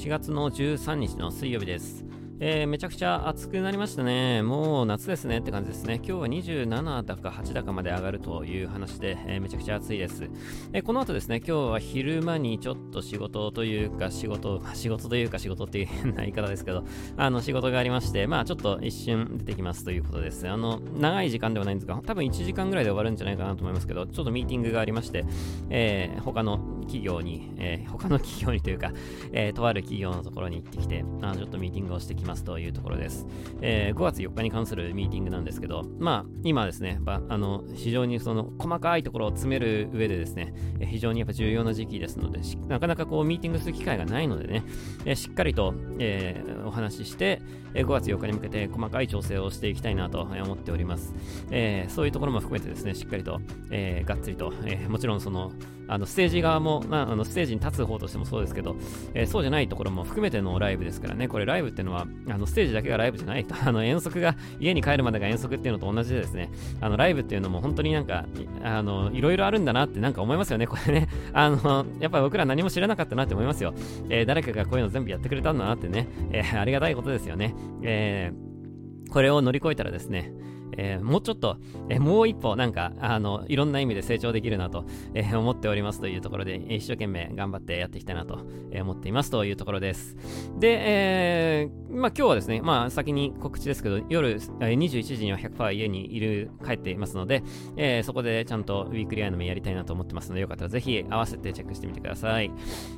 4月の13日の水曜日です。えー、めちゃくちゃ暑くなりましたね。もう夏ですねって感じですね。今日は27だか8だかまで上がるという話で、えー、めちゃくちゃ暑いです、えー、この後ですね、今日は昼間にちょっと仕事というか仕事、まあ、仕事というか仕事っていう変な言い方ですけど、あの仕事がありまして、まあちょっと一瞬出てきますということです。あの、長い時間ではないんですが、多分1時間ぐらいで終わるんじゃないかなと思いますけど、ちょっとミーティングがありまして、えー、他の企業に、えー、他の企業にというか、えー、とある企業のところに行ってきて、あちょっとミーティングをしてきますというところです。えー、5月4日に関するミーティングなんですけど、まあ、今ですね、あの非常にその細かいところを詰める上でですね、非常にやっぱ重要な時期ですので、なかなかこうミーティングする機会がないのでね、えしっかりと、えー、お話ししてえ、5月4日に向けて細かい調整をしていきたいなと思っております。えー、そういうところも含めてですね、しっかりと、えー、がっつりと、えー、もちろんその、あのステージ側も、まあ、あのステージに立つ方としてもそうですけど、えー、そうじゃないところも含めてのライブですからね、これライブっていうのは、あのステージだけがライブじゃないと、あの遠足が家に帰るまでが遠足っていうのと同じでですね、あのライブっていうのも本当になんか、あのいろいろあるんだなってなんか思いますよね、これね。あの、やっぱ僕ら何も知らなかったなって思いますよ。えー、誰かがこういうの全部やってくれたんだなってね、えー、ありがたいことですよね。えー、これを乗り越えたらですね、えー、もうちょっと、えー、もう一歩なんか、あの、いろんな意味で成長できるなと、えー、思っておりますというところで、一生懸命頑張ってやっていきたいなと、思っていますというところです。で、えまあ今日はですね、まあ先に告知ですけど、夜21時には100%家にいる、帰っていますので、えそこでちゃんとウィークリーアイの目やりたいなと思ってますので、よかったらぜひ合わせてチェックしてみてください。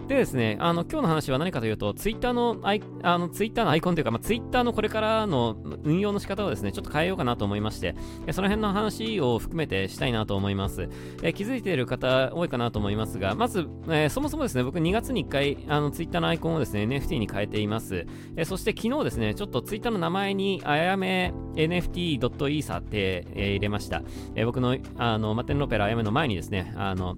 でですね、あの、今日の話は何かというと、ツイッターのアイ、あの、ツイッターのアイコンというか、まあ、ツイッターのこれからの運用の仕方をですね、ちょっと変えようかなと思いますまして、その辺の話を含めてしたいなと思います。え、気づいている方多いかなと思いますが、まず、え、そもそもですね、僕2月に1回、あの、Twitter のアイコンをですね、NFT に変えています。え、そして昨日ですね、ちょっと Twitter の名前に、あやめ NFT.ether って、え、入れました。え、僕の、あの、マテンロペラあやめの前にですね、あの、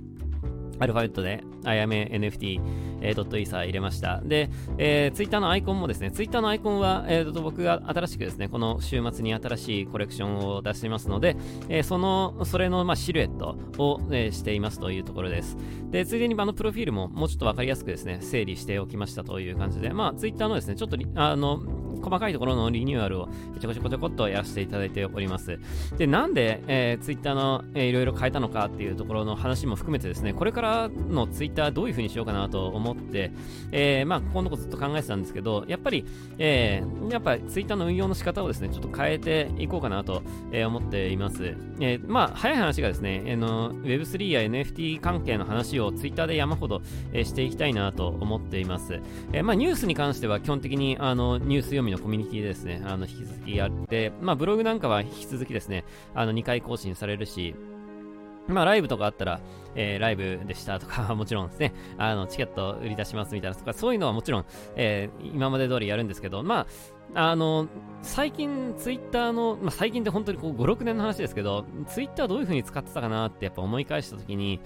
アルファベットで、あやめ NFT、えー、ドットイーサー入れました。で、えー、ツイッターのアイコンもですね、ツイッターのアイコンは、えー、と僕が新しくですね、この週末に新しいコレクションを出していますので、えー、その、それの、まあ、シルエットを、えー、していますというところです。で、ついでにあのプロフィールももうちょっとわかりやすくですね、整理しておきましたという感じで、まあ、ツイッターのですね、ちょっと、あの、細かいところのリニューアルをちょこちょこちょこっとやらせていただいております。で、なんで、えー、ツイッターの、えー、いろいろ変えたのかっていうところの話も含めてですね、これからのツイッターどういう風にしようかなと思って、えー、まあ、ここのことずっと考えてたんですけど、やっぱり、えー、やっぱツイッターの運用の仕方をですね、ちょっと変えていこうかなと、えー、思っています。えー、まあ、早い話がですね、えー、の Web3 や NFT 関係の話をツイッターで山ほど、えー、していきたいなと思っています。えー、まあ、ニュースに関しては基本的にあのニュース読みのコミュニティでですね、あの引き続きやって、まあ、ブログなんかは引き続きですね、あの2回更新されるし、まあ、ライブとかあったら、えー、ライブでしたとか もちろんですね、あの、チケット売り出しますみたいなとか、そういうのはもちろん、えー、今まで通りやるんですけど、まあ、あの、最近、ツイッターの、まあ、最近って本当にこう5、6年の話ですけど、ツイッターどういう風に使ってたかなってやっぱ思い返したときに、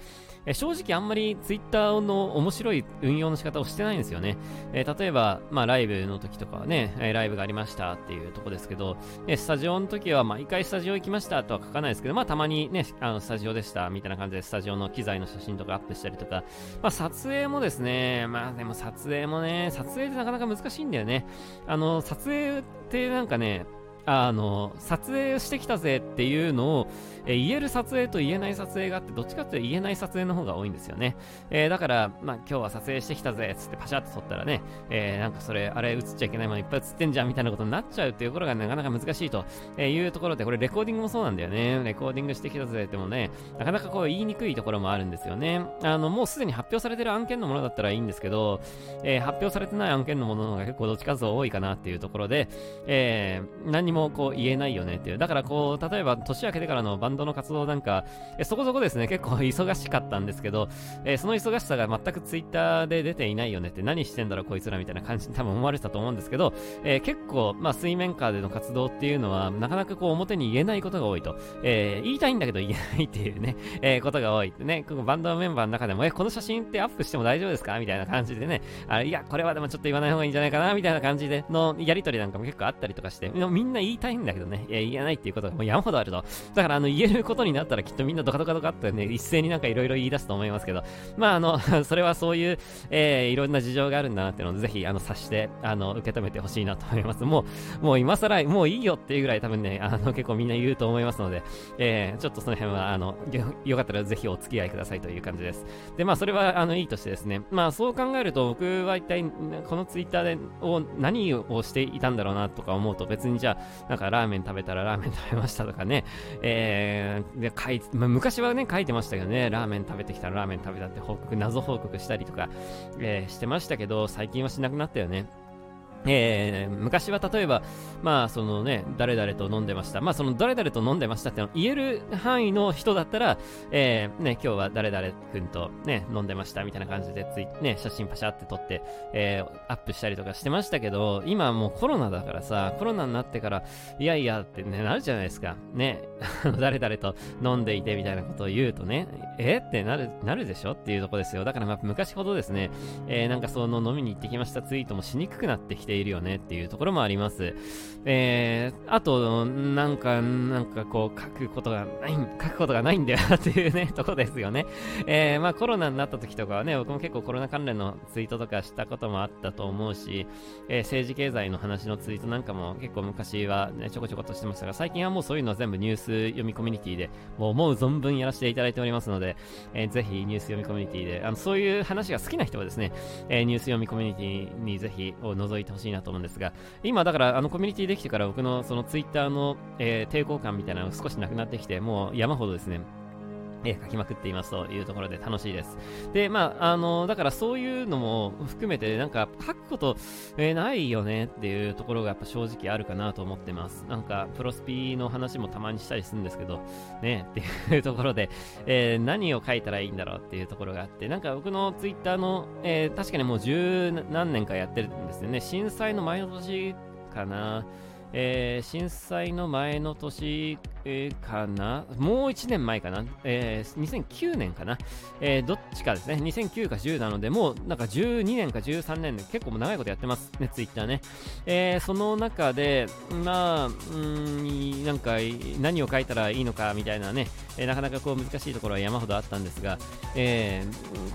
え正直あんまりツイッターの面白い運用の仕方をしてないんですよね。えー、例えば、まあ、ライブの時とかはね、えライブがありましたっていうとこですけど、えスタジオの時は毎回スタジオ行きましたとは書かないですけど、まあ、たまにね、あの、スタジオでしたみたいな感じでスタジオの記機材の写真とかアップしたりとか、まあ、撮影もですね、まあ、でも撮影もね、撮影ってなかなか難しいんだよね。あの、撮影ってなんかね、あの、撮影してきたぜっていうのを、えー、言える撮影と言えない撮影があって、どっちかっていうと言えない撮影の方が多いんですよね。えー、だから、まあ、今日は撮影してきたぜっ、つってパシャって撮ったらね、えー、なんかそれ、あれ映っちゃいけないものいっぱい映ってんじゃんみたいなことになっちゃうっていうところがなかなか難しいというところで、これレコーディングもそうなんだよね。レコーディングしてきたぜってもね、なかなかこう言いにくいところもあるんですよね。あの、もうすでに発表されてる案件のものだったらいいんですけど、え、発表されてない案件のものが結構どっちかと多いかなっていうところで、え、何にもこう言えないよねっていう。だからこう、例えば年明けてからのバンドの活動なんか、えそこそこですね、結構忙しかったんですけど、え、その忙しさが全くツイッターで出ていないよねって何してんだろこいつらみたいな感じに 多分思われてたと思うんですけど、えー、結構、まあ水面下での活動っていうのは、なかなかこう表に言えないことが多いと。えー、言いたいんだけど言えないっていうね、えー、ことが多いね、ここバンドメンバーの中でも、え、この写真ってアップしても大丈夫ですかみたいな感じでね、あいや、これはでもちょっと言わない方がいいんじゃないかなみたいな感じでのやりとりなんかも結構あったりとかして、みんな言言いたいんだけどね、言えないっていうことがもう山ほどあると。だからあの言えることになったらきっとみんなドカドカドカってね、一斉になんかいろいろ言い出すと思いますけど、まああの、それはそういう、えー、いろんな事情があるんだなっていうのをぜひ、あの、察して、あの、受け止めてほしいなと思います。もう、もう今更、もういいよっていうぐらい多分ね、あの、結構みんな言うと思いますので、えー、ちょっとその辺は、あの、よかったらぜひお付き合いくださいという感じです。で、まあそれは、あの、いいとしてですね、まあそう考えると僕は一体、このツイッターで、を何をしていたんだろうなとか思うと別にじゃあ、なんかラーメン食べたらラーメン食べましたとかね、えー、で、書いまあ、昔はね、書いてましたけどね、ラーメン食べてきたらラーメン食べたって報告、謎報告したりとか、えー、してましたけど、最近はしなくなったよね。えー、昔は例えば、まあ、そのね、誰々と飲んでました。まあ、その誰々と飲んでましたって言える範囲の人だったら、えー、ね、今日は誰々君とね、飲んでましたみたいな感じでつい、ね、写真パシャって撮って、えー、アップしたりとかしてましたけど、今もうコロナだからさ、コロナになってから、いやいやってね、なるじゃないですか。ね、誰々と飲んでいてみたいなことを言うとね、えってなる、なるでしょ？っていうとこですよ。だからまあ昔ほどですね、えー、なんかその飲みに行ってきましたツイートもしにくくなってきているよねっていうところもあります。えー、あと、なんか、なんかこう書くことがない、書くことがないんだよっていうね、とこですよね。えー、まあコロナになった時とかはね、僕も結構コロナ関連のツイートとかしたこともあったと思うし、えー、政治経済の話のツイートなんかも結構昔はね、ちょこちょことしてましたが、最近はもうそういうのは全部ニュース読みコミュニティで、もう思う存分やらせていただいておりますので、えー、ぜひニュース読みコミュニティで、あの、そういう話が好きな人はですね、えー、ニュース読みコミュニティにぜひを覗いてほしいなと思うんですが、今だからあのコミュニティできてから僕のそのツイッターの、えー、抵抗感みたいなのが少しなくなってきて、もう山ほどですね、え書きまくっていますというところで楽しいです。で、まあ、あの、だからそういうのも含めて、なんか書くこと、えー、ないよねっていうところがやっぱ正直あるかなと思ってます。なんか、プロスピの話もたまにしたりするんですけど、ね、っていうところで、えー、何を書いたらいいんだろうっていうところがあって、なんか僕のツイッターの、えー、確かにもう十何年かやってるんですよね。震災の前の年かな。えー、震災の前の年、えー、かな？もう1年前かな？えー、2009年かな？え、どっちかですね。2009か10なので、もうなんか12年か13年で結構長いことやってますね、ツイッターね。え、その中で、まあ、うん、なんか何を書いたらいいのかみたいなね、え、なかなかこう難しいところは山ほどあったんですが、え、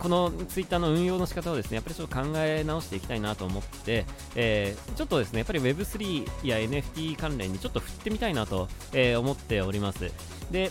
このツイッターの運用の仕方をですね、やっぱりちょっと考え直していきたいなと思って、え、ちょっとですね、やっぱり Web3 や NFT 関連にちょっと振ってみたいなと、え、思っております。で、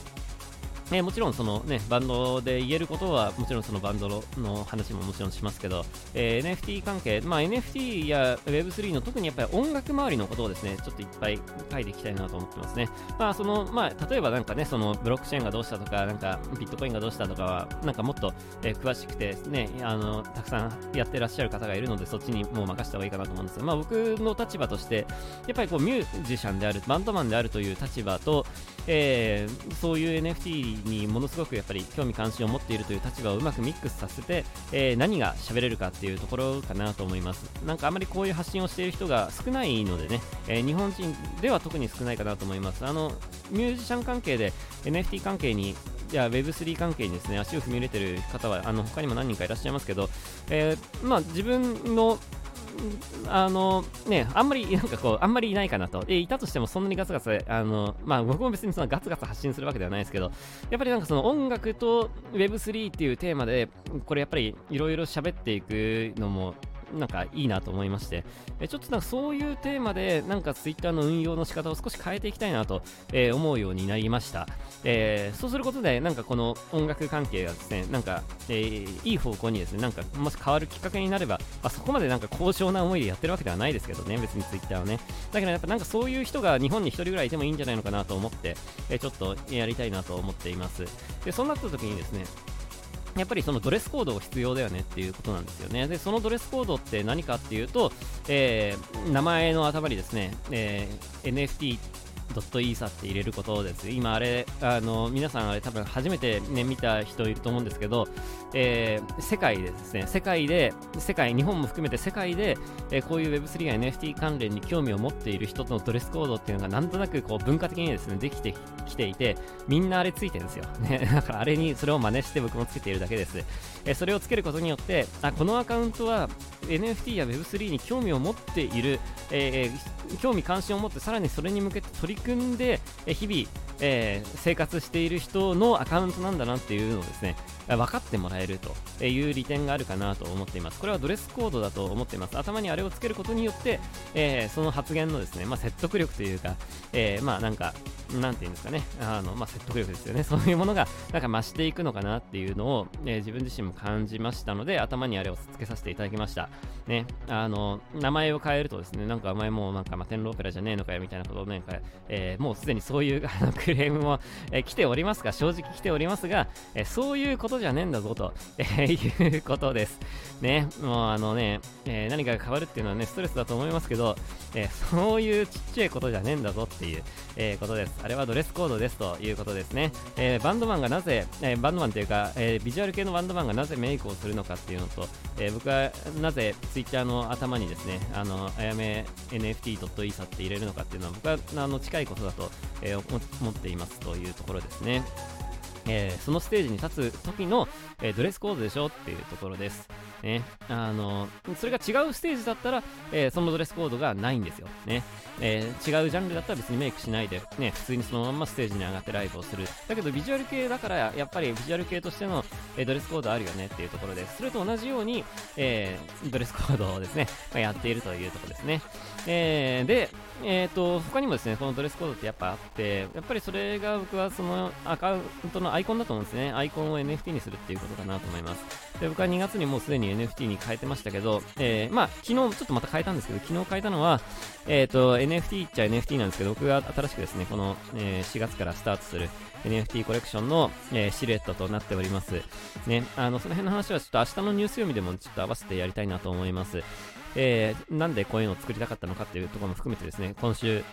えー、もちろんそのね、バンドで言えることは、もちろんそのバンドの話ももちろんしますけど、えー、NFT 関係、まあ NFT や Web3 の特にやっぱり音楽周りのことをですね、ちょっといっぱい書いていきたいなと思ってますね。まあその、まあ例えばなんかね、そのブロックチェーンがどうしたとか、なんかビットコインがどうしたとかは、なんかもっと、えー、詳しくてね、あの、たくさんやってらっしゃる方がいるので、そっちにもう任せた方がいいかなと思うんですが、まあ僕の立場として、やっぱりこうミュージシャンである、バンドマンであるという立場と、えー、そういう NFT にものすごくやっぱり興味関心を持っているという立場をうまくミックスさせて、えー、何が喋れるかっていうところかなと思います。なんかあまりこういう発信をしている人が少ないのでね、えー、日本人では特に少ないかなと思います。あのミュージシャン関係で NFT 関係にじゃあ Web3 関係にですね足を踏み入れてる方はあの他にも何人かいらっしゃいますけど、え、まあ、自分のあのね、あんまり、なんかこう、あんまりいないかなと。で、いたとしてもそんなにガツガツ、あの、まあ僕も別にそのガツガツ発信するわけではないですけど、やっぱりなんかその音楽と Web3 っていうテーマで、これやっぱりいろいろ喋っていくのもなんかいいなと思いまして、えちょっとなんかそういうテーマで、なんか Twitter の運用の仕方を少し変えていきたいなと、えー、思うようになりました。えー、そうすることで、なんかこの音楽関係がですね、なんか、えー、いい方向にですね、なんかもし変わるきっかけになれば、まあ、そこまでなんか高尚な思いでやってるわけではないですけどね、別に Twitter はね。だけどやっぱなんかそういう人が日本に1人ぐらいいてもいいんじゃないのかなと思って、えちょっとやりたいなと思っています。で、そうなった時にですね、やっぱりそのドレスコードが必要だよねっていうことなんですよね。で、そのドレスコードって何かっていうと、えー、名前の頭にですね、えー、NFT ドットイーサって入れることです。今あれ、あの、皆さんあれ多分初めてね、見た人いると思うんですけど、えー、世界でですね、世界で、世界、日本も含めて世界で、えー、こういう Web3 や NFT 関連に興味を持っている人とのドレスコードっていうのがなんとなくこう文化的にですね、できてきていて、みんなあれついてるんですよ。ね、だからあれにそれを真似して僕もつけているだけです。え、それをつけることによって、あ、このアカウントは NFT や Web3 に興味を持っている、えー、興味関心を持ってさらにそれに向けて取り組んで、え日々、えー、生活している人のアカウントなんだなっていうのをですね分かってもらえるという利点があるかなと思っています。これはドレスコードだと思っています。頭にあれをつけることによって、えー、その発言のですね、まあ、説得力というか、えー、まあなんかなんていうんですかね。あの、まあ、説得力ですよね。そういうものがなんか増していくのかなっていうのを、えー、自分自身も感じましたので頭にあれをつけさせていただきました。ね。あの名前を変えるとですねなんかお前もうなんか、まあ、天狼オペラじゃねえのかよみたいなことをね、えー、もうすでにそういうあのクレームも、えー、来ておりますが正直来ておりますが、えー、そういうことじゃねえんだぞと、えー、いうことです。ねもうあのね、えー、何かが変わるっていうのはねストレスだと思いますけど、えー、そういうちっちゃいことじゃねえんだぞっていう、え、ことです。あれはドレスコードですということですね、え、バンドマンがなぜ、え、バンドマンというか、え、ビジュアル系のバンドマンがなぜメイクをするのかっていうのと、え、僕はなぜツイッターの頭にですねあのあやめ NFT.isa って入れるのかっていうのは僕はあの近いことだと、え、思っていますというところですね。えー、そのステージに立つ時の、えー、ドレスコードでしょっていうところです。ね、あのそれが違うステージだったら、えー、そのドレスコードがないんですよ、ね。えー、違うジャンルだったら別にメイクしないで、ね、普通にそのままステージに上がってライブをする。だけどビジュアル系だからやっぱりビジュアル系としての、えー、ドレスコードあるよねっていうところでそれと同じように、えドレスコードをですね、まあ、やっているというところですね、えで、えーと、他にもですねこのドレスコードってやっぱあってやっぱりそれが僕はそのアカウントのアイコンだと思うんですね。アイコンを NFT にするっていうことかなと思います。で僕は2月にもうすでに NFT に変えてましたけど、えー、まあ、昨日ちょっとまた変えたんですけど、昨日変えたのは、えっ、ー、と、NFT っちゃ NFT なんですけど、僕が新しくですね、この、え、4月からスタートする NFT コレクションの、え、シルエットとなっております。ね、あの、その辺の話はちょっと明日のニュース読みでもちょっと合わせてやりたいなと思います。えー、なんでこういうのを作りたかったのかっていうところも含めてですね、今週、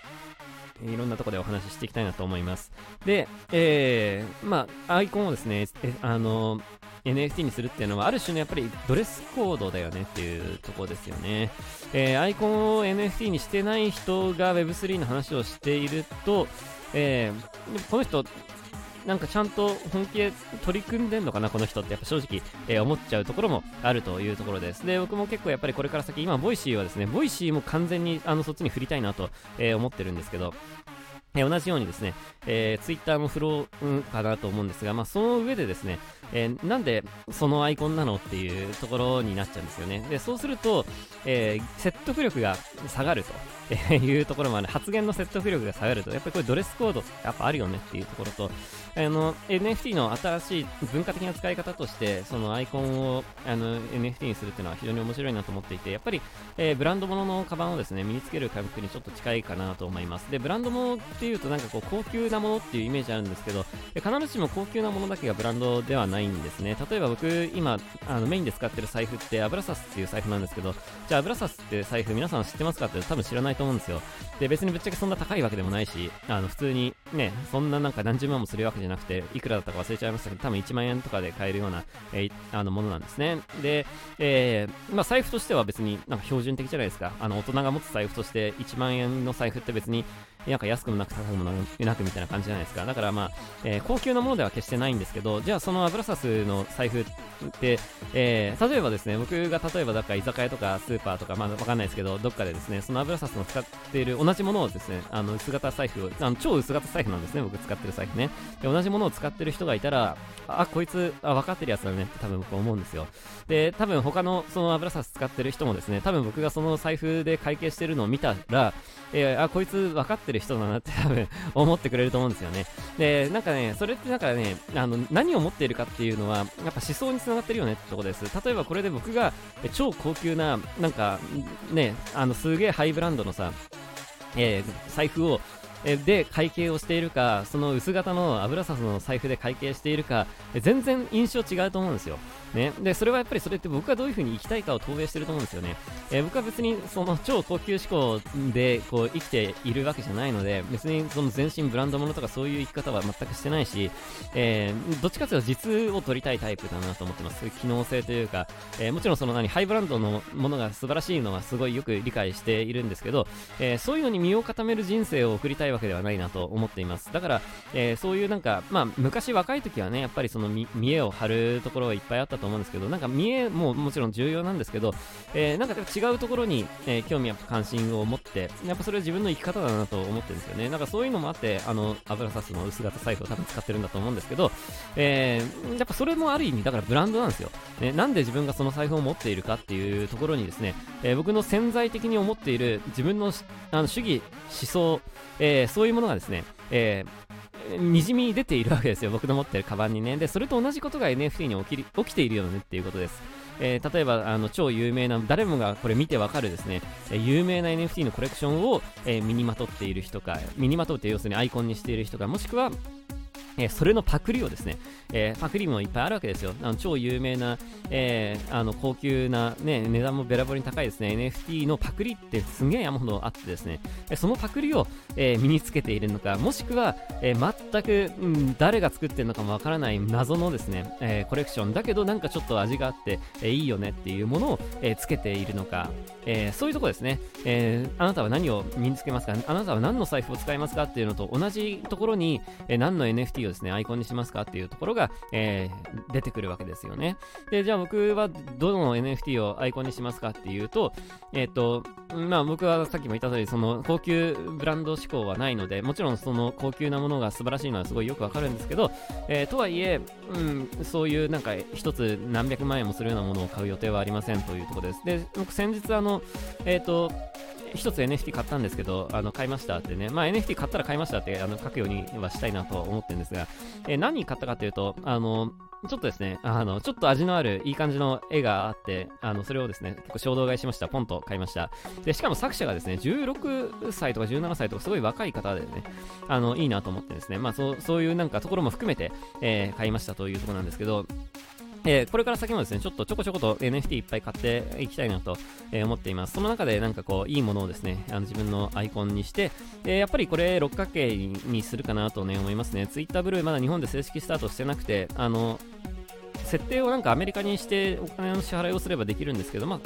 いろんなところでお話ししていきたいなと思います。で、えー、まあ、アイコンをですね、あの、NFT にするっていうのは、ある種のやっぱりドレスコードだよねっていうところですよね。えー、アイコンを NFT にしてない人が Web3 の話をしていると、えー、この人、なんかちゃんと本気で取り組んでんのかな、この人ってやっぱ正直、えー、思っちゃうところもあるというところです。で、僕も結構やっぱりこれから先、今、ボイシーはですね、ボイシーも完全にあのそっちに振りたいなと、えー、思ってるんですけど、えー、同じようにですね、えー、ツイッターもフローかなと思うんですが、まあ、その上でですね、えー、なんでそのアイコンなのっていうところになっちゃうんですよね。で、そうすると、えー、説得力が下がると。え いうところもある。発言の説得力が下がるとやっぱりこれドレスコードやっぱあるよねっていうところとあの NFT の新しい文化的な使い方としてそのアイコンをあの NFT にするっていうのは非常に面白いなと思っていてやっぱり、えー、ブランド物のカバンをですね身につける感覚にちょっと近いかなと思います。でブランド物っていうとなんかこう高級なものっていうイメージあるんですけど必ずしも高級なものだけがブランドではないんですね。例えば僕今あのメインで使ってる財布ってアブラサスっていう財布なんですけどじゃあアブラサスって財布皆さん知ってますかって多分知らないと思うんですよ。で、別にぶっちゃけそんな高いわけでもないし、あの、普通にね、そんななんか何十万もするわけじゃなくて、いくらだったか忘れちゃいましたけど、多分1万円とかで買えるような、えー、あの、ものなんですね。で、えー、まあ、財布としては別になんか標準的じゃないですか。あの、大人が持つ財布として1万円の財布って別に、なんか安くもなく高くもなくみたいな感じじゃないですか。だからまあ、えー、高級なものでは決してないんですけど、じゃあそのアブラサスの財布って、えー、例えばですね、僕が例えばだから居酒屋とかスーパーとか、まあわかんないですけど、どっかでですね、そのアブラサスの使っている同じものをですね、あの薄型財布を、あの超薄型財布なんですね、僕使ってる財布ね。で、同じものを使ってる人がいたら、あ、こいつ、あ、分かってるやつだねって多分僕思うんですよ。で、多分他のそのアブラサス使ってる人もですね、多分僕がその財布で会計してるのを見たら、えー、あ、こいつ分かってる人だなって多分思ってくれると思うんですよね。で、なんかね、それってなんかね、あの、何を持っているかっていうのは、やっぱ思想につながってるよねってとこです。例えばこれで僕が超高級な、なんか、ね、あの、すげえハイブランドのさ、えー、財布をで会計をしているか、その薄型の油札の財布で会計しているか、全然印象違うと思うんですよ。ね。で、それはやっぱりそれって僕がどういう風に生きたいかを投影してると思うんですよね。えー、僕は別にその超高級志向でこう生きているわけじゃないので、別にその全身ブランド物とかそういう生き方は全くしてないし、えー、どっちかというと実を取りたいタイプだなと思ってます。機能性というか、えー、もちろんその何、ハイブランドのものが素晴らしいのはすごいよく理解しているんですけど、えそういうのに身を固める人生を送りたいわけではないなと思っています。だから、えそういうなんか、まあ昔若い時はね、やっぱりその見栄を張るところがいっぱいあったと思うんですけど、なんか見えももちろん重要なんですけど、えー、なんか違うところに、えー、興味や関心を持って、やっぱそれは自分の生き方だなと思ってるんですよね。なんかそういうのもあって、あの、油サスの薄型財布を多分使ってるんだと思うんですけど、えー、やっぱそれもある意味、だからブランドなんですよ。ね、なんで自分がその財布を持っているかっていうところにですね、えー、僕の潜在的に思っている自分のあの主義、思想、えー、そういうものがですね、えー、にじみ出ているわけですよ、僕の持ってるカバンにね。で、それと同じことが NFT に起き起きているよねっていうことです。えー、例えばあの超有名な誰もがこれ見てわかるですね、えー、有名な NFT のコレクションを、えー、身にまとっている人か身にまとって要するにアイコンにしている人かもしくはえ、それのパクリをですね、え、パクリもいっぱいあるわけですよ。あの超有名な、え、あの高級な、ね、値段もべらぼうに高いですね、NFT のパクリってすげえ山ほどあってですね、そのパクリを、え身につけているのか、もしくは、え全く、うん、誰が作ってるのかもわからない謎のですね、えコレクションだけどなんかちょっと味があって、えいいよねっていうものを、えつけているのか、えそういうとこですね、えあなたは何を身につけますか？あなたは何の財布を使いますか？っていうのと同じところに、え何の NFT をですね、アイコンにしますかっていうところが、えー、出てくるわけですよね。で、じゃあ僕はどの NFT をアイコンにしますかっていうと、えっ、ー、と、まあ僕はさっきも言った通り、その高級ブランド志向はないので、もちろんその高級なものが素晴らしいのはすごいよくわかるんですけど、えー、とはいえ、うん、そういうなんか一つ何百万円もするようなものを買う予定はありませんというところです。で、僕先日あの、えっ、ー、と、一つ NFT 買ったんですけど、あの買いましたってね、まあ、NFT 買ったら買いましたってあの書くようにはしたいなと思ってるんですが、えー、何買ったかというと、あの、ちょっとですね、あの、ちょっと味のあるいい感じの絵があって、あの、それをですね、結構衝動買いしました。ポンと買いました。で、しかも作者がですね、16歳とか17歳とかすごい若い方でね、あの、いいなと思ってですね、まあ、そう、そういうなんかところも含めて、えー、買いましたというところなんですけど、えー、これから先もですね、ちょっとちょこちょこと NFT いっぱい買っていきたいなと、えー、思っています。その中でなんかこう、いいものをですね、あの自分のアイコンにして、えー、やっぱりこれ六角形にするかなとね、思いますね。Twitter ブルーまだ日本で正式スタートしてなくて、あの、設定をなんかアメリカにしてお金の支払いをすればできるんですけど、まあ、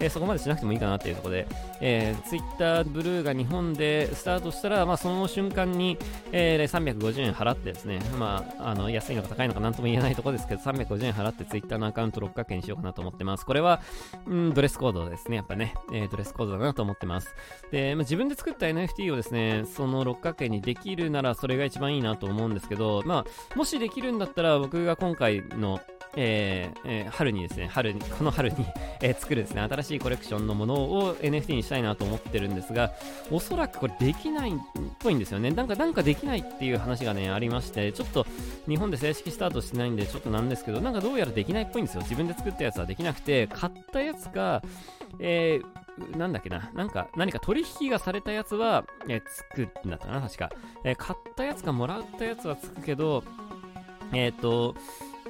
えー、そこまでしなくてもいいかなっていうところで、えー、Twitter ブルーが日本でスタートしたら、まあ、その瞬間に、えー、350円払ってですね、まあ、あの安いのか高いのかなんとも言えないところですけど、350円払って Twitter のアカウント6角形にしようかなと思ってます。これは、うん、ドレスコードですね、やっぱね、えー、ドレスコードだなと思ってます。で、まあ、自分で作った NFT をですね、その6角形にできるならそれが一番いいなと思うんですけど、まあ、もしできるんだったら僕が今回の えーえー、春にですね、春に、この春にえー、作るですね、新しいコレクションのものを NFT にしたいなと思ってるんですが、おそらくこれできないっぽいんですよね。なんか、なんかできないっていう話がね、ありまして、ちょっと日本で正式スタートしてないんで、ちょっとなんですけど、なんかどうやらできないっぽいんですよ。自分で作ったやつはできなくて、買ったやつが、えー、なんだっけな、なんか、何か取引がされたやつは、えー、つくんだったかな、確か。えー、買ったやつかもらったやつはつくけど、えっ、ー、と、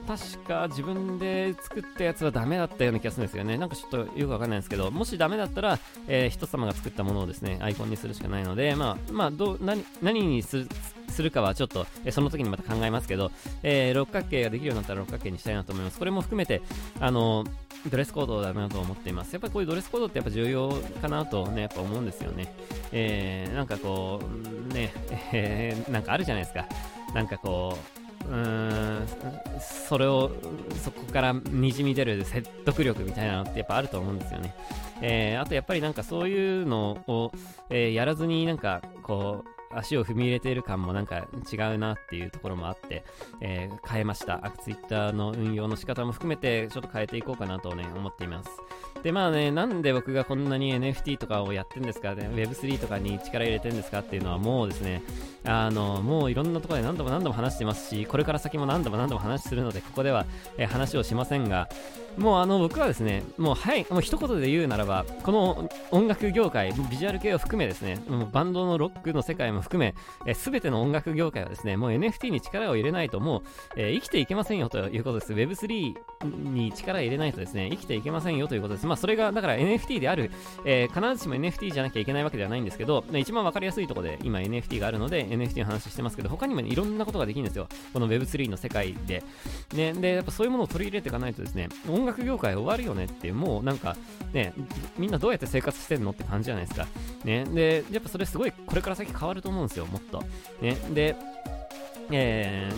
確か自分で作ったやつはダメだったような気がするんですよね。なんかちょっとよくわかんないんですけど、もしダメだったら、えー、人様が作ったものをですね、アイコンにするしかないので、まあ、まあ、どう、何、何にする、するかはちょっと、え、その時にまた考えますけど、えー、六角形ができるようになったら六角形にしたいなと思います。これも含めて、あのドレスコードだなと思っています。やっぱりこういうドレスコードってやっぱ重要かなとね、やっぱ思うんですよね。えー、なんかこう、ね、えー、なんかあるじゃないですか。なんかこう、うんそれをそこからにじみ出る説得力みたいなのってやっぱあると思うんですよね。えー、あとやっぱりなんかそういうのを、えー、やらずになんかこう足を踏み入れている感もなんか違うなっていうところもあって、えー、変えました。ツイッターの運用の仕方も含めてちょっと変えていこうかなとね、思っています。で、まあね、なんで僕がこんなに NFT とかをやってんですか、ね、Web3 とかに力入れてんですかっていうのはもうですね、あの、もういろんなところで何度も何度も話してますし、これから先も何度も何度も話するので、ここでは、えー、話をしませんが、もうあの僕はですね、もうはい、もう一言で言うならば、この音楽業界、ビジュアル系を含めですね、もうバンドのロックの世界も含め、す、べ、ての音楽業界はですね、もう NFT に力を入れないともう、えー、生きていけませんよということです。Web3 に力を入れないとですね、生きていけませんよということです。まあそれが、だから NFT である、えー、必ずしも NFT じゃなきゃいけないわけではないんですけど、一番わかりやすいところで今 NFT があるので NFT の話してますけど、他にも、ね、いろんなことができるんですよ。この Web3 の世界で。ね、で、やっぱそういうものを取り入れていかないとですね、音楽業界終わるよねって、もうなんか、ね、みんなどうやって生活してんのって感じじゃないですか。ね、で、やっぱそれすごいこれから先変わると思うんですよ、もっと。ね、で、え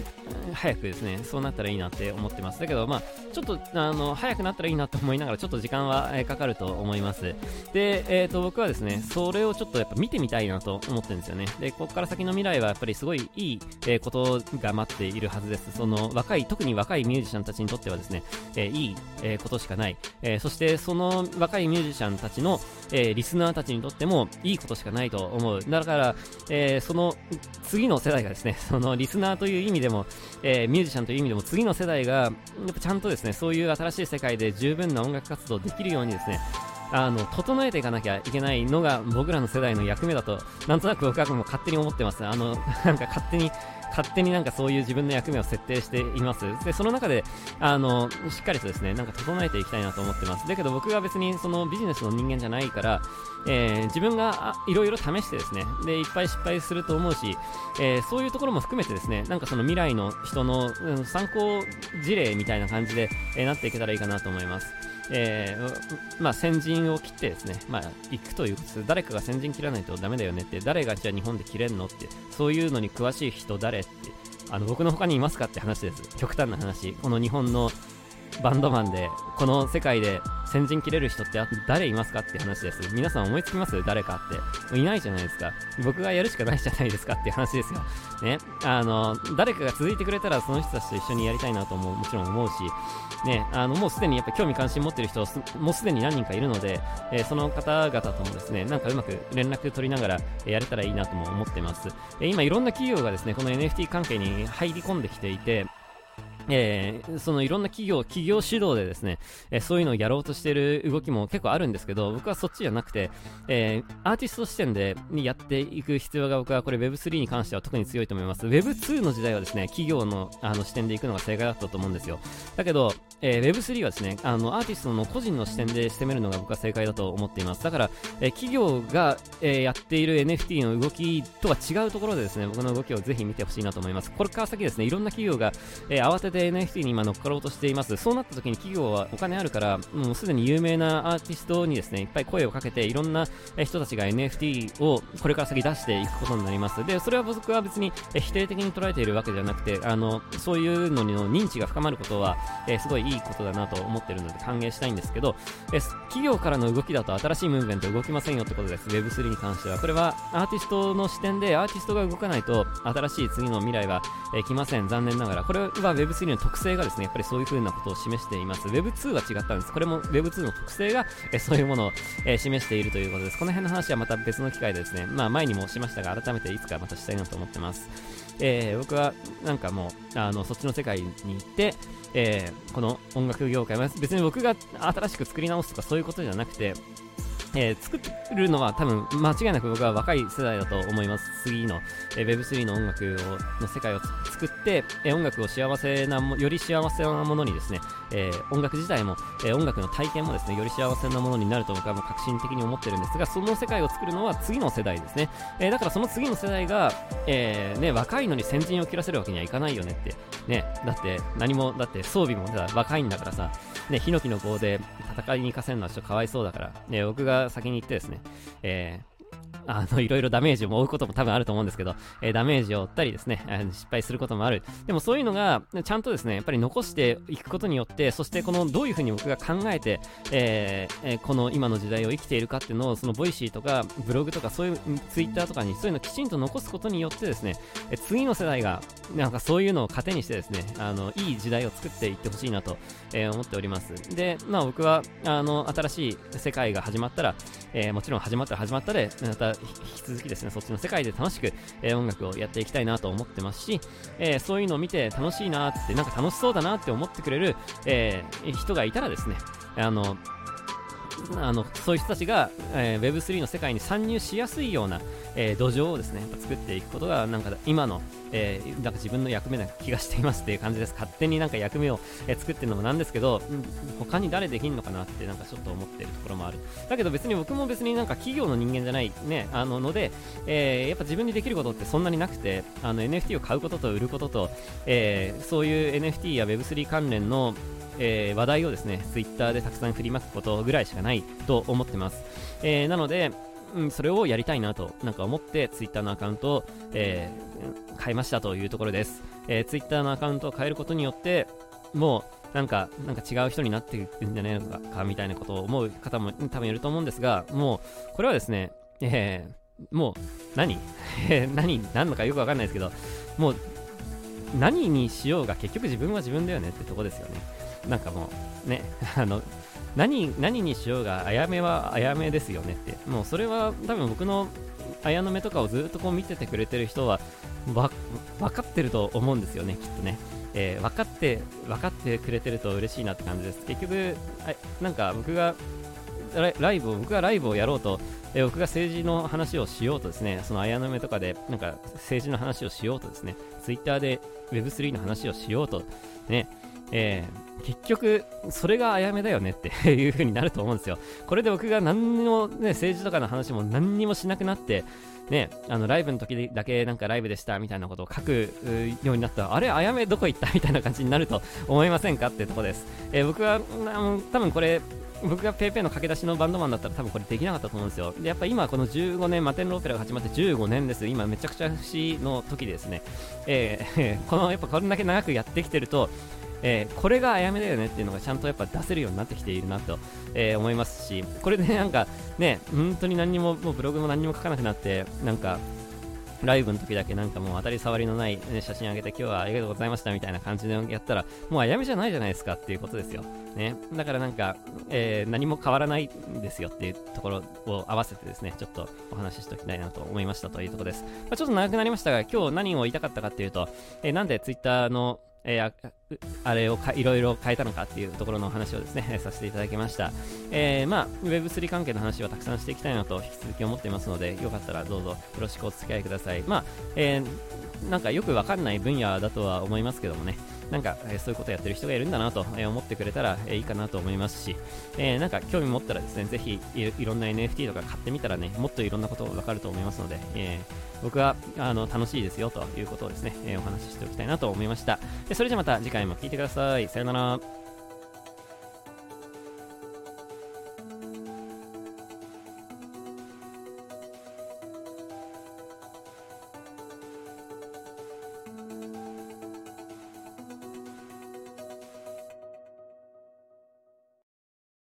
ー、早くですね、そうなったらいいなって思ってます。だけど、まあ、ちょっと、あの、早くなったらいいなと思いながら、ちょっと時間は、えー、かかると思います。で、えっ、ー、と、僕はですね、それをちょっとやっぱ見てみたいなと思ってるんですよね。で、ここから先の未来はやっぱりすごいいい、えー、ことが待っているはずです。その、若い、特に若いミュージシャンたちにとってはですね、えー、いい、えー、ことしかない。えー、そして、その若いミュージシャンたちの、えー、リスナーたちにとっても、いいことしかないと思う。だから、えー、その、次の世代がですね、そのリスナーという意味でも、えー、ミュージシャンという意味でも次の世代が、やっぱちゃんとですね、そういう新しい世界で十分な音楽活動できるようにですね、あの、整えていかなきゃいけないのが僕らの世代の役目だと、なんとなく僕はもう勝手に思ってます。あの、なんか勝手に勝手になんかそういう自分の役目を設定しています。で、その中で、あの、しっかりとですね、なんか整えていきたいなと思ってます。だけど僕が別にそのビジネスの人間じゃないから、えー、自分がいろいろ試してですね、で、いっぱい失敗すると思うし、えー、そういうところも含めてですね、なんかその未来の人の、うん、参考事例みたいな感じで、えー、なっていけたらいいかなと思います。えー、まあ、先陣を切ってですね、まあ、行くということで誰かが先陣切らないとダメだよねって、誰がじゃあ日本で切れんのって、そういうのに詳しい人誰って、あの、僕の他にいますかって話です。極端な話。この日本のバンドマンで、この世界で先陣切れる人って誰いますかって話です。皆さん思いつきます？誰かって。いないじゃないですか。僕がやるしかないじゃないですかって話ですよ。ね。あの、誰かが続いてくれたらその人たちと一緒にやりたいなとももちろん思うし、ね、あの、もうすでにやっぱ興味関心持ってる人、もうすでに何人かいるので、えー、その方々ともですね、なんかうまく連絡取りながら、やれたらいいなとも思ってます。えー、今いろんな企業がですね、この NFT 関係に入り込んできていて、えー、そのいろんな企業、企業指導でですね、えー、そういうのをやろうとしてる動きも結構あるんですけど、僕はそっちじゃなくて、えー、アーティスト視点でやっていく必要が僕はこれ Web3 に関しては特に強いと思います。Web2 の時代はですね、企業のあの視点でいくのが正解だったと思うんですよ。だけど、え、Web3 はですね、あの、アーティストの個人の視点で攻めるのが僕は正解だと思っています。だから、え、企業が、え、やっている NFT の動きとは違うところでですね、僕の動きをぜひ見てほしいなと思います。これから先ですね、いろんな企業が、え、慌てて NFT に今乗っかろうとしています。そうなった時に企業はお金あるから、もうすでに有名なアーティストにですね、いっぱい声をかけて、いろんな人たちが NFT をこれから先出していくことになります。で、それは僕は別に否定的に捉えているわけじゃなくて、あの、そういうのの認知が深まることは、えー、すごいいいことだなと思ってるので歓迎したいんですけど、え企業からの動きだと新しいムーブメント動きませんよってことです。Web3 に関しては。これはアーティストの視点でアーティストが動かないと新しい次の未来は、えー、来ません。残念ながら。これは Web3 の特性がですね、やっぱりそういう風なことを示しています。Web2 は違ったんです。これも Web2 の特性が、えそういうものを、え示しているということです。この辺の話はまた別の機会でですね、まあ前にもしましたが、改めていつかまたしたいなと思ってます。えー、僕はなんかもう、あの、そっちの世界に行って、えー、この音楽業界は、別に僕が新しく作り直すとかそういうことじゃなくて、えー、作るのは多分間違いなく僕は若い世代だと思います。次の、えー、Web3 の音楽をの世界を作って、えー、音楽を幸せなも、より幸せなものにですね、えー、音楽自体も、えー、音楽の体験もですね、より幸せなものになると僕はもう革新的に思ってるんですが、その世界を作るのは次の世代ですね。えー、だからその次の世代が、え、ね、若いのに先陣を切らせるわけにはいかないよねって。ね、だって何も、だって装備も若いんだからさ、ね、ヒノキの棒で戦いに行かせるのはちょっとかわいそうだから、ね、僕が先に行ってですね、えーあの、いろいろダメージを負うことも多分あると思うんですけど、えー、ダメージを負ったりですね、失敗することもある。でもそういうのが、ちゃんとですね、やっぱり残していくことによって、そしてこのどういうふうに僕が考えて、えー、えー、この今の時代を生きているかっていうのを、そのボイシーとかブログとかそういうツイッターとかにそういうのをきちんと残すことによってですね、え次の世代がなんかそういうのを糧にしてですね、あの、いい時代を作っていってほしいなと、えー、思っております。で、まあ僕は、あの、新しい世界が始まったら、えー、もちろん始まったら始まったで、また引き続きですね、そっちの世界で楽しく、え、音楽をやっていきたいなと思ってますし、え、そういうのを見て楽しいなって、なんか楽しそうだなって思ってくれる、え、人がいたらですね、あの、あのそういう人たちが、えー、Web3 の世界に参入しやすいような、えー、土壌をですね、やっぱ作っていくことが、なんか今の、えー、なんか自分の役目な気がしていますっていう感じです。勝手になんか役目を、え、作ってるのもなんですけど、他に誰できんのかなってなんかちょっと思ってるところもある。だけど別に僕も別になんか企業の人間じゃないね、あのので、えー、やっぱ自分にできることってそんなになくて、あの NFT を買うことと売ることと、え、そういう NFT や Web3 関連のえー、話題をですね、ツイッターでたくさん振りまくことぐらいしかないと思ってます。えー、なので、うん、それをやりたいなとなんか思って Twitter のアカウントを、えー、変えましたというところです、えー、Twitter のアカウントを変えることによってもうなんか、なんか違う人になっていくんじゃないのかみたいなことを思う方も多分いると思うんですが、もう、これはですね、えー、もう何、何？何のかよくわかんないですけどもう何にしようが結局自分は自分だよねってとこですよね。なんかもうね あの何何にしようがあやめはあやめですよねって。もうそれは多分僕の綾の目とかをずっとこう見ててくれてる人は分かってると思うんですよねきっとね。えー、分かって分かってくれてると嬉しいなって感じです。結局なんか僕がライブを僕がライブをやろうとえ僕が政治の話をしようとですね、その綾の目とかで、なんか政治の話をしようとですね、ツイッターで Web3 の話をしようと、ね、えー、結局、それがあやめだよねっていう風になると思うんですよ。これで僕が何にも、ね、政治とかの話も何にもしなくなって、ね、あのライブの時だけなんかライブでしたみたいなことを書くようになったら、あれ、あやめどこ行ったみたいな感じになると思いませんかってとこです。えー、僕は、多分これ、僕が PayPay の駆け出しのバンドマンだったら多分これできなかったと思うんですよ。で、やっぱ今この15年、マテンローペラが始まって15年です。今めちゃくちゃ節の時ですね。えー、このやっぱこれだけ長くやってきてると、えー、これがあやめだよねっていうのがちゃんとやっぱ出せるようになってきているなと、えー、思いますし、これで、なんかね、本当に何にも、もうブログも何にも書かなくなって、なんか、ライブの時だけなんかもう当たり障りのない、写真あげて今日はありがとうございましたみたいな感じでやったらもうあやめじゃないじゃないですかっていうことですよ。ね。だからなんか、えー、何も変わらないんですよっていうところを合わせてですね、ちょっとお話ししておきたいなと思いましたというところです。まあ、ちょっと長くなりましたが、今日何を言いたかったかっていうと、えー、なんで Twitter のえー、あれをいろいろ変えたのかっていうところの話をですね、させていただきました。えー、まあ、Web3 関係の話はたくさんしていきたいなと引き続き思っていますので、よかったらどうぞよろしくお付き合いください。まあ、えー、なんかよくわかんない分野だとは思いますけどもね、なんか、えー、そういうことをやってる人がいるんだなと、えー、思ってくれたら、えー、いいかなと思いますし、えー、なんか興味持ったらですね、ぜひいいろんな NFT とか買ってみたらね、もっといろんなことがわかると思いますので、えー、僕はあの楽しいですよということをですね、えー、お話ししておきたいなと思いました。でそれじゃまた次回も聴いてください。さよなら。